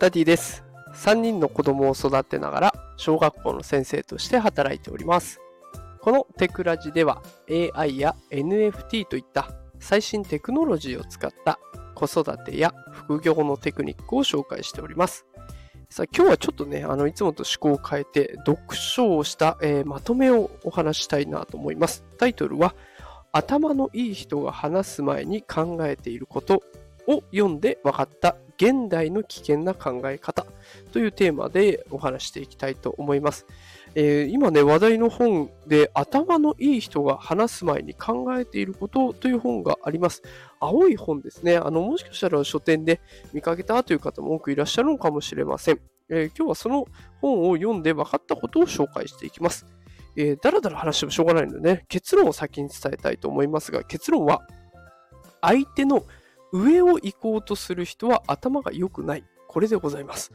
ダディです。3人の子供を育てながら小学校の先生として働いております。このテクラジでは AI や NFT といった最新テクノロジーを使った子育てや副業のテクニックを紹介しております。さあ今日はちょっとね、あのいつもと趣向を変えて読書をした、えーまとめをお話ししたいなと思います。タイトルは頭のいい人が話す前に考えていることを読んで分かった現代の危険な考え方というテーマでお話していきたいと思います。えー今ね、話題の本で頭のいい人が話す前に考えていることという本があります。青い本ですね。あの、もしかしたら書店で見かけたという方も多くいらっしゃるのかもしれません。えー今日はその本を読んで分かったことを紹介していきます。えーだらだら話してもしょうがないのでね、結論を先に伝えたいと思いますが、結論は、相手の上を行こうとする人は頭が良くない。これでございます。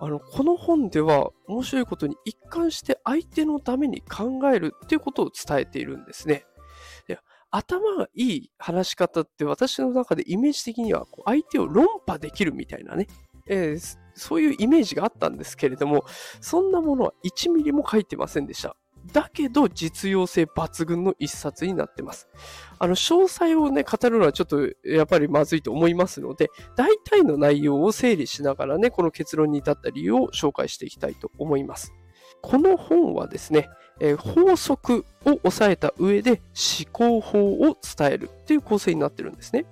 あの、この本では面白いことに一貫して相手のために考えるっていうことを伝えているんですね。で頭がいい話し方って私の中でイメージ的には相手を論破できるみたいなね、えーそういうイメージがあったんですけれども、そんなものは1ミリも書いてませんでした。だけど実用性抜群の一冊になってます。あの、詳細をね、語るのはちょっとやっぱりまずいと思いますので、大体の内容を整理しながらね、この結論に至った理由を紹介していきたいと思います。この本はですね、えー法則を押さえた上で思考法を伝えるっていう構成になってるんですね。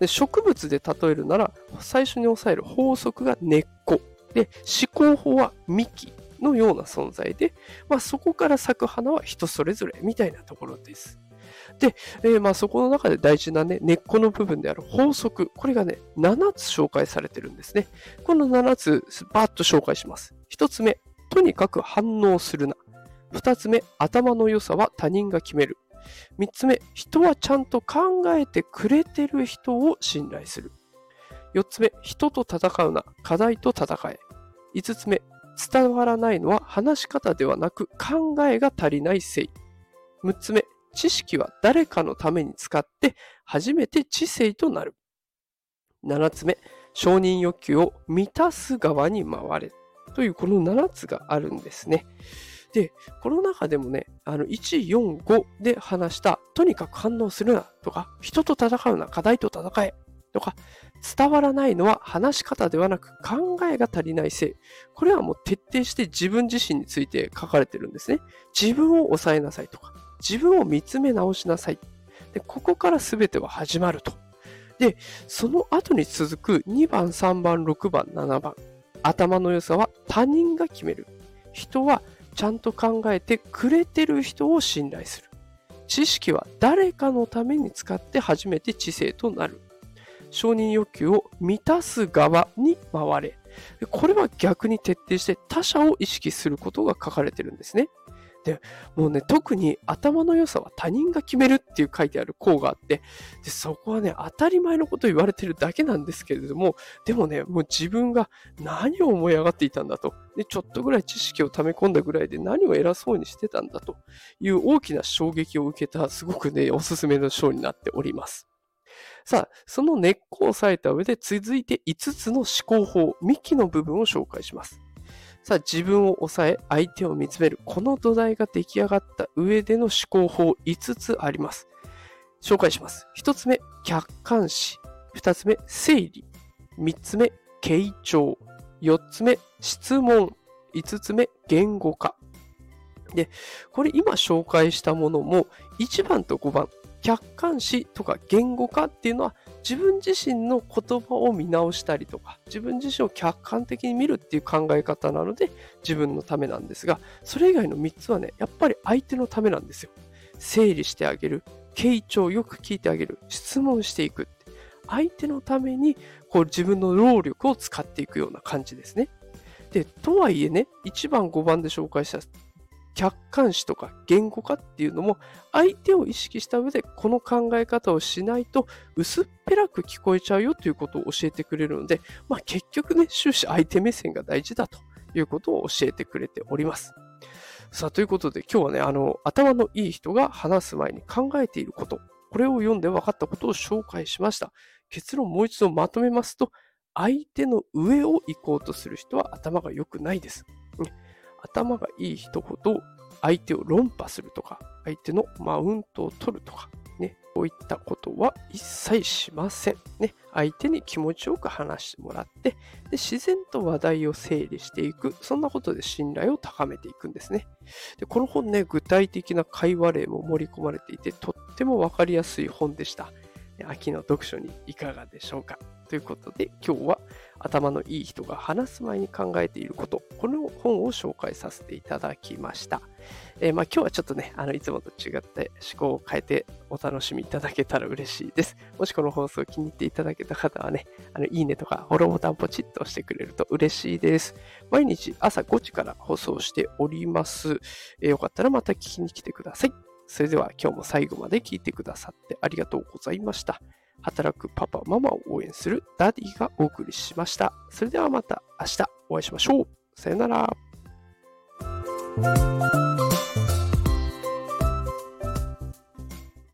で植物で例えるなら、最初に押さえる法則が根っこ。で、思考法は幹のような存在で、まあ、そこから咲く花は人それぞれみたいなところです。で、えーまあそこの中で大事なね、根っこの部分である法則、これがね、7つ紹介されてるんですね。この7つ、バーッと紹介します。1つ目、とにかく反応するな。2つ目、頭の良さは他人が決める。3つ目、人はちゃんと考えてくれてる人を信頼する。4つ目、人と戦うな。課題と戦え。5つ目、伝わらないのは話し方ではなく考えが足りないせい。6つ目、知識は誰かのために使って初めて知性となる。7つ目、承認欲求を満たす側に回れ。というこの7つがあるんですね。で、この中でもね、あの、1、4、5で話した、とにかく反応するなとか、人と戦うな、課題と戦えとか、伝わらないのは話し方ではなく考えが足りないせい。これはもう徹底して自分自身について書かれてるんですね。自分を抑えなさいとか、自分を見つめ直しなさい。で、ここから全ては始まると。で、その後に続く2番、3番、6番、7番。頭の良さは他人が決める。人はちゃんと考えてくれてる人を信頼する。知識は誰かのために使って初めて知性となる。承認欲求を満たす側に回れ。これは逆に徹底して他者を意識することが書かれてるんですね。で、もうね、特に頭の良さは他人が決めるっていう書いてある項があって、で、そこはね、当たり前のことを言われてるだけなんですけれども、でもね、もう自分が何を思い上がっていたんだと。で、ちょっとぐらい知識を溜め込んだぐらいで何を偉そうにしてたんだという大きな衝撃を受けた、すごくね、おすすめの章になっております。さあ、その根っこを押さえた上で続いて5つの思考法、幹の部分を紹介します。さあ、自分を抑え、相手を見つめる。この土台が出来上がった上での思考法5つあります。紹介します。1つ目、客観視。2つ目、整理。3つ目、傾聴。4つ目、質問。5つ目、言語化。で、これ今紹介したものも1番と5番、客観視とか言語化っていうのは自分自身の言葉を見直したりとか自分自身を客観的に見るっていう考え方なので自分のためなんですがそれ以外の3つはねやっぱり相手のためなんですよ。整理してあげる傾聴よく聞いてあげる質問していく相手のためにこう自分の労力を使っていくような感じですね。でとはいえね1番5番で紹介した客観視とか言語化っていうのも相手を意識した上でこの考え方をしないと薄っぺらく聞こえちゃうよということを教えてくれるので、まあ、結局ね終始相手目線が大事だということを教えてくれております。さあということで今日はねあの頭のいい人が話す前に考えていることこれを読んで分かったことを紹介しました。結論もう一度まとめますと相手の上を行こうとする人は頭が良くないです。頭がいい人ほど相手を論破するとか、相手のマウントを取るとか、ね、こういったことは一切しません。ね、相手に気持ちよく話してもらって、で自然と話題を整理していく、そんなことで信頼を高めていくんですね。でこの本ね、具体的な会話例も盛り込まれていて、とってもわかりやすい本でした。秋の読書にいかがでしょうかということで、今日は頭のいい人が話す前に考えていること、この本を紹介させていただきました。えー、まあ、今日はちょっとね、あのいつもと違って思考を変えてお楽しみいただけたら嬉しいです。もしこの放送を気に入っていただけた方はね、あのいいねとかフォローボタンポチッと押してくれると嬉しいです。毎日朝5時から放送しております。えー、よかったらまた聞きに来てください。それでは今日も最後まで聞いてくださってありがとうございました。働くパパ、ママを応援するダディがお送りしました。それではまた明日お会いしましょう。さよなら。